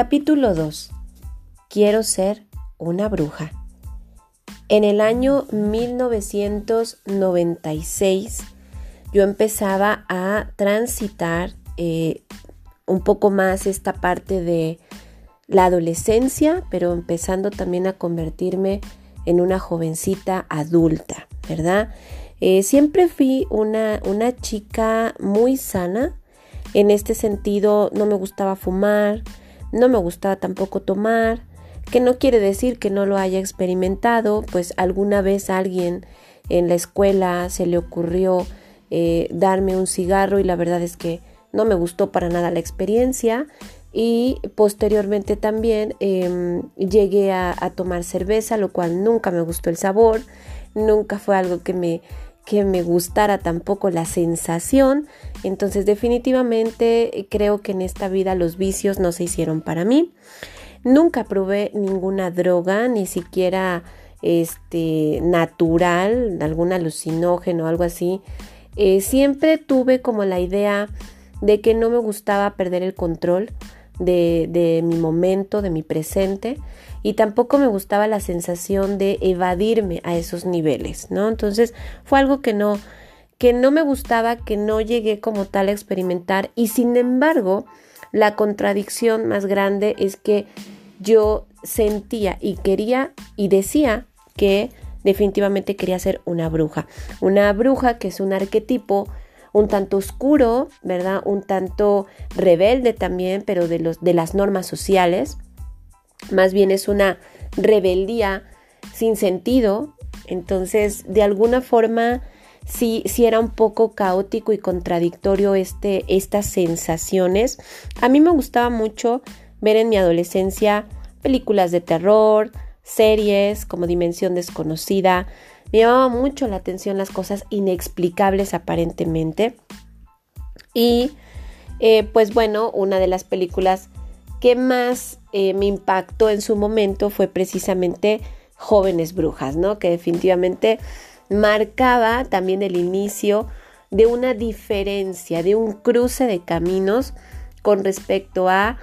Capítulo 2. Quiero ser una bruja. En el año 1996 yo empezaba a transitar eh, un poco más esta parte de la adolescencia, pero empezando también a convertirme en una jovencita adulta, ¿verdad? Eh, siempre fui una, una chica muy sana. En este sentido, no me gustaba fumar, no me gustaba tampoco tomar, que no quiere decir que no lo haya experimentado, pues alguna vez alguien en la escuela se le ocurrió eh, darme un cigarro y la verdad es que no me gustó para nada la experiencia. Y posteriormente también em, llegué a, a, tomar cerveza, lo cual nunca me gustó el sabor, nunca fue algo que me, que me gustara tampoco la sensación, entonces definitivamente creo que en esta vida los vicios no se hicieron para mí. Nunca probé ninguna droga, ni siquiera este natural, algún alucinógeno algo así. Eh, siempre tuve como la idea de que no me gustaba perder el control de mi momento, de mi presente, y tampoco me gustaba la sensación de evadirme a esos niveles, ¿no? Entonces fue algo que no, que no me gustaba, que no llegué como tal a experimentar, y sin embargo, la contradicción más grande es que yo sentía y quería y decía que definitivamente quería ser una bruja. Una bruja que es un arquetipo un tanto oscuro, ¿verdad? Un tanto rebelde también, pero de, los, de las normas sociales. Más bien es una rebeldía sin sentido. Entonces, de alguna forma, sí, sí era un poco caótico y contradictorio este, estas sensaciones. A mí me gustaba mucho ver en mi adolescencia películas de terror, series como Dimensión Desconocida. Me llamaba mucho la atención las cosas inexplicables aparentemente. Y eh, pues bueno, una de las películas que más eh, me impactó en su momento fue precisamente Jóvenes Brujas, ¿no? Que definitivamente marcaba también el inicio de una diferencia, de un cruce de caminos con respecto a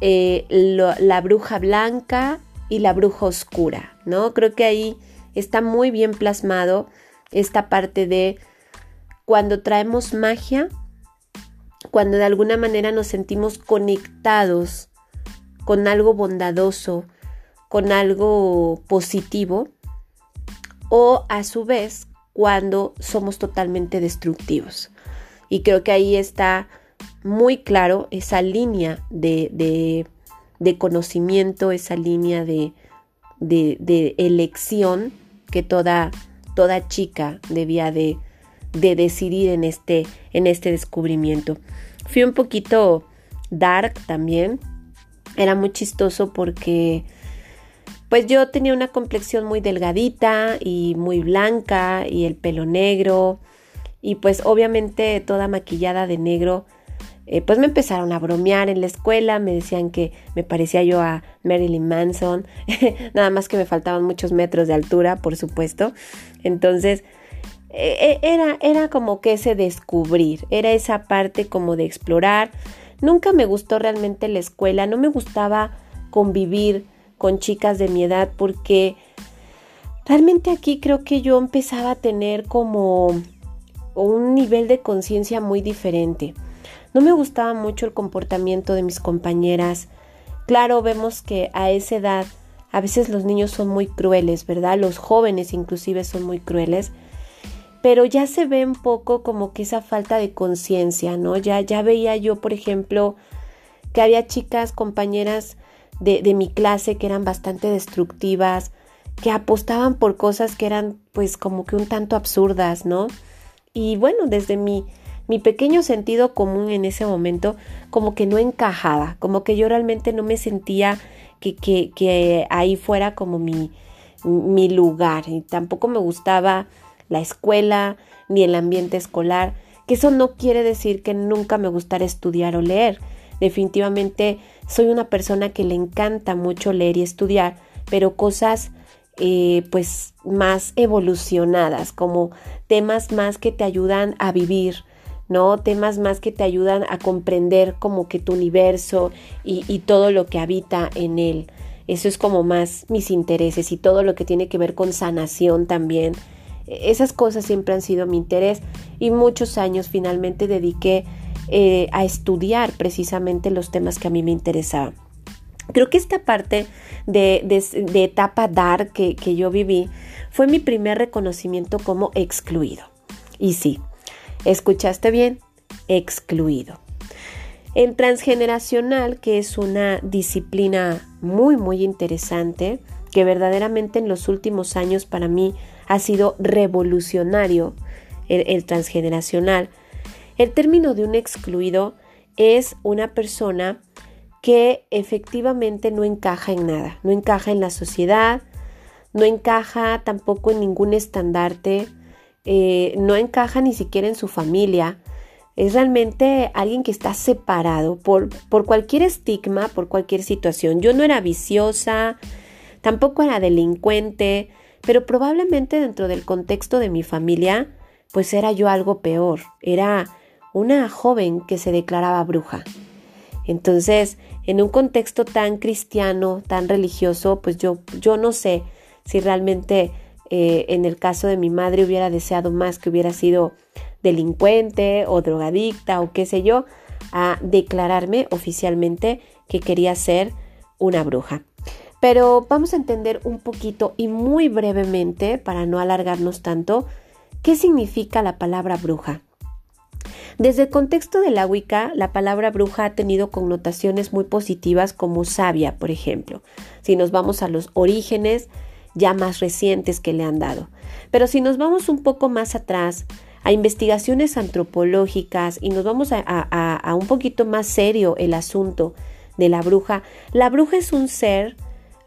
eh, la bruja blanca y la bruja oscura, ¿no? Creo que ahí está muy bien plasmado esta parte de cuando traemos magia, cuando de alguna manera nos sentimos conectados con algo bondadoso, con algo positivo, o a su vez cuando somos totalmente destructivos. Y creo que ahí está muy claro esa línea de, de conocimiento, esa línea de, de, elección que toda, toda chica debía de, de decidir en este, en este descubrimiento. Fui un poquito dark también. Era muy chistoso porque pues yo tenía una complexión muy delgadita y muy blanca y el pelo negro y pues obviamente toda maquillada de negro eh, pues me empezaron a bromear en la escuela, me decían que me parecía yo a Marilyn Manson, nada más que me faltaban muchos metros de altura, por supuesto. Entonces, eh, eh, era, era como que ese descubrir, era esa parte como de explorar. Nunca me gustó realmente la escuela, no me gustaba convivir con chicas de mi edad porque realmente aquí creo que yo empezaba a tener como un nivel de conciencia muy diferente. No me gustaba mucho el comportamiento de mis compañeras. Claro, vemos que a esa edad a veces los niños son muy crueles, ¿verdad? Los jóvenes inclusive son muy crueles. Pero ya se ve un poco como que esa falta de conciencia, ¿no? Ya, ya veía yo, por ejemplo, que había chicas, compañeras de, de mi clase que eran bastante destructivas, que apostaban por cosas que eran pues como que un tanto absurdas, ¿no? Y bueno, desde mi mi pequeño sentido común en ese momento como que no encajaba, como que yo realmente no me sentía que, que, que ahí fuera como mi, mi lugar y tampoco me gustaba la escuela ni el ambiente escolar, que eso no quiere decir que nunca me gustara estudiar o leer. Definitivamente soy una persona que le encanta mucho leer y estudiar, pero cosas eh, pues más evolucionadas, como temas más que te ayudan a vivir, ¿no? Temas más que te ayudan a comprender como que tu universo y, y todo lo que habita en él. Eso es como más mis intereses y todo lo que tiene que ver con sanación también. Esas cosas siempre han sido mi interés y muchos años finalmente dediqué eh, a estudiar precisamente los temas que a mí me interesaban. Creo que esta parte de, etapa dark que, que yo viví fue mi primer reconocimiento como excluido. Y sí, escuchaste bien, excluido. El transgeneracional, que es una disciplina muy, muy interesante, que verdaderamente en los últimos años para mí ha sido revolucionario, el, transgeneracional. El término de un excluido es una persona que efectivamente no encaja en nada, no encaja en la sociedad, no encaja tampoco en ningún estandarte, eh, no encaja ni siquiera en su familia, es realmente alguien que está separado por, por cualquier estigma, por cualquier situación. Yo no era viciosa, tampoco era delincuente, pero probablemente dentro del contexto de mi familia, pues era yo algo peor. Era una joven que se declaraba bruja. Entonces, en un contexto tan cristiano, tan religioso, pues yo, yo no sé si realmente eh, en el caso de mi madre hubiera deseado más que hubiera sido delincuente o drogadicta o qué sé yo, a declararme oficialmente que quería ser una bruja. Pero vamos a entender un poquito y muy brevemente, para no alargarnos tanto, qué significa la palabra bruja. Desde el contexto de la Wicca, la palabra bruja ha tenido connotaciones muy positivas como sabia, por ejemplo, si nos vamos a los orígenes ya más recientes que le han dado. Pero si nos vamos un poco más atrás, a investigaciones antropológicas y nos vamos a, un poquito más serio el asunto de la bruja, la bruja es un ser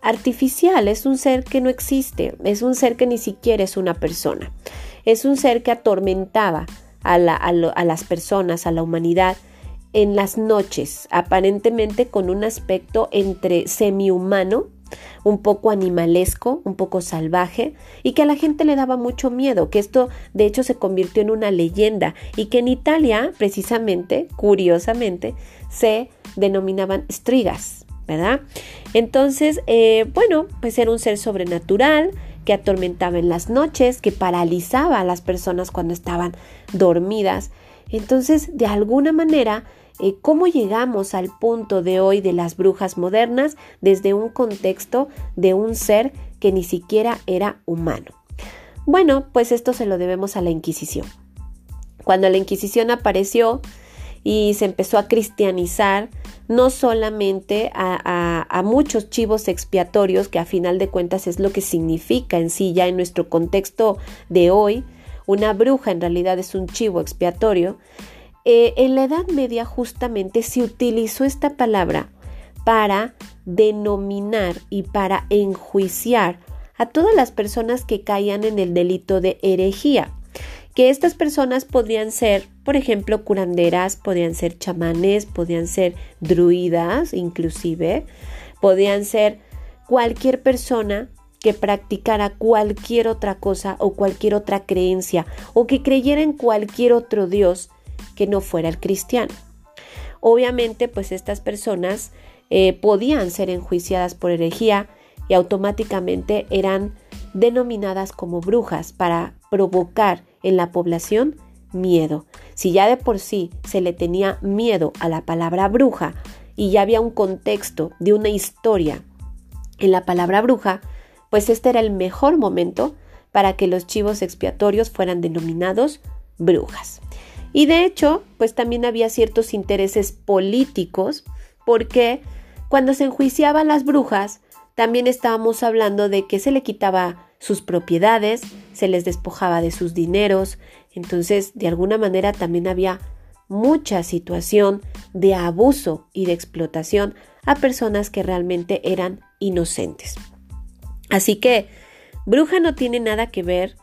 artificial, es un ser que no existe, es un ser que ni siquiera es una persona, es un ser que atormentaba a, las personas, a la humanidad en las noches, aparentemente con un aspecto entre semi-humano un poco animalesco, un poco salvaje, y que a la gente le daba mucho miedo, que esto de hecho se convirtió en una leyenda, y que en Italia, precisamente, curiosamente, se denominaban strigas, ¿verdad? Entonces, eh, bueno, pues era un ser sobrenatural que atormentaba en las noches, que paralizaba a las personas cuando estaban dormidas. Entonces, de alguna manera, eh, cómo llegamos al punto de hoy de las brujas modernas desde un contexto de un ser que ni siquiera era humano. Bueno, pues esto se lo debemos a la Inquisición. Cuando la Inquisición apareció y se empezó a cristianizar, no solamente a, muchos chivos expiatorios, que a final de cuentas es lo que significa en sí ya en nuestro contexto de hoy, una bruja en realidad es un chivo expiatorio, eh, en la Edad Media justamente se utilizó esta palabra para denominar y para enjuiciar a todas las personas que caían en el delito de herejía, que estas personas podrían ser, por ejemplo, curanderas, podían ser chamanes, podían ser druidas inclusive, podían ser cualquier persona que practicara cualquier otra cosa o cualquier otra creencia o que creyera en cualquier otro dios que no fuera el cristiano. Obviamente, pues estas personas eh, podían ser enjuiciadas por herejía y automáticamente eran denominadas como brujas para provocar en la población miedo. Si ya de por sí se le tenía miedo a la palabra bruja y ya había un contexto de una historia en la palabra bruja, pues este era el mejor momento para que los chivos expiatorios fueran denominados brujas. Y de hecho, pues también había ciertos intereses políticos, porque cuando se enjuiciaban las brujas, también estábamos hablando de que se le quitaba sus propiedades, se les despojaba de sus dineros, entonces de alguna manera también había mucha situación de abuso y de explotación a personas que realmente eran inocentes. Así que bruja no tiene nada que ver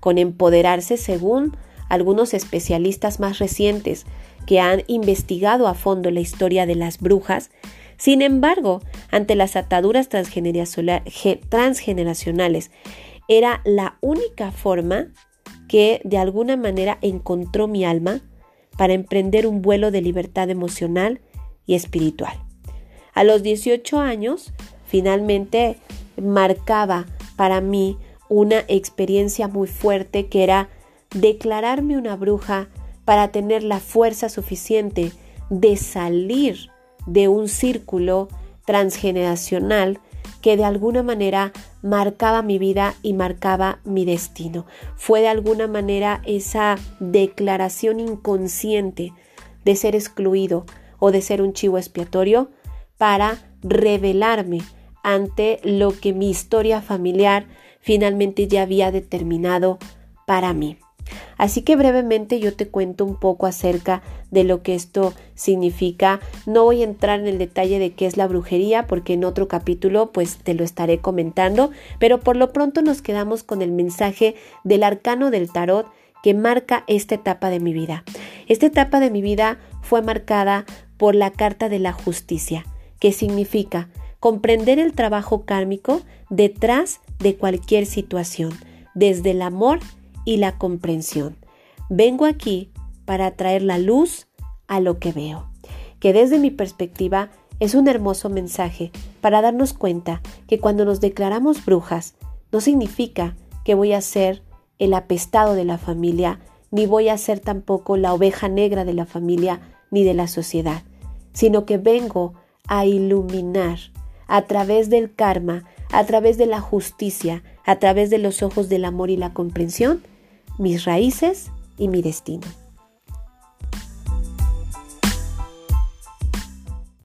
con empoderarse según algunos especialistas más recientes que han investigado a fondo la historia de las brujas, sin embargo, ante las ataduras transgeneracionales, era la única forma que de alguna manera encontró mi alma para emprender un vuelo de libertad emocional y espiritual. A los 18 años, finalmente marcaba para mí una experiencia muy fuerte que era declararme una bruja para tener la fuerza suficiente de salir de un círculo transgeneracional que de alguna manera marcaba mi vida y marcaba mi destino. Fue de alguna manera esa declaración inconsciente de ser excluido o de ser un chivo expiatorio para revelarme ante lo que mi historia familiar finalmente ya había determinado para mí. Así que brevemente yo te cuento un poco acerca de lo que esto significa. No voy a entrar en el detalle de qué es la brujería porque en otro capítulo pues te lo estaré comentando, pero por lo pronto nos quedamos con el mensaje del arcano del tarot que marca esta etapa de mi vida. Esta etapa de mi vida fue marcada por la carta de la justicia, que significa comprender el trabajo kármico detrás de cualquier situación, desde el amor y la comprensión. Vengo aquí para traer la luz a lo que veo, que desde mi perspectiva es un hermoso mensaje para darnos cuenta que cuando nos declaramos brujas, no significa que voy a ser el apestado de la familia, ni voy a ser tampoco la oveja negra de la familia ni de la sociedad, sino que vengo a iluminar a través del karma, a través de la justicia, a través de los ojos del amor y la comprensión, mis raíces y mi destino.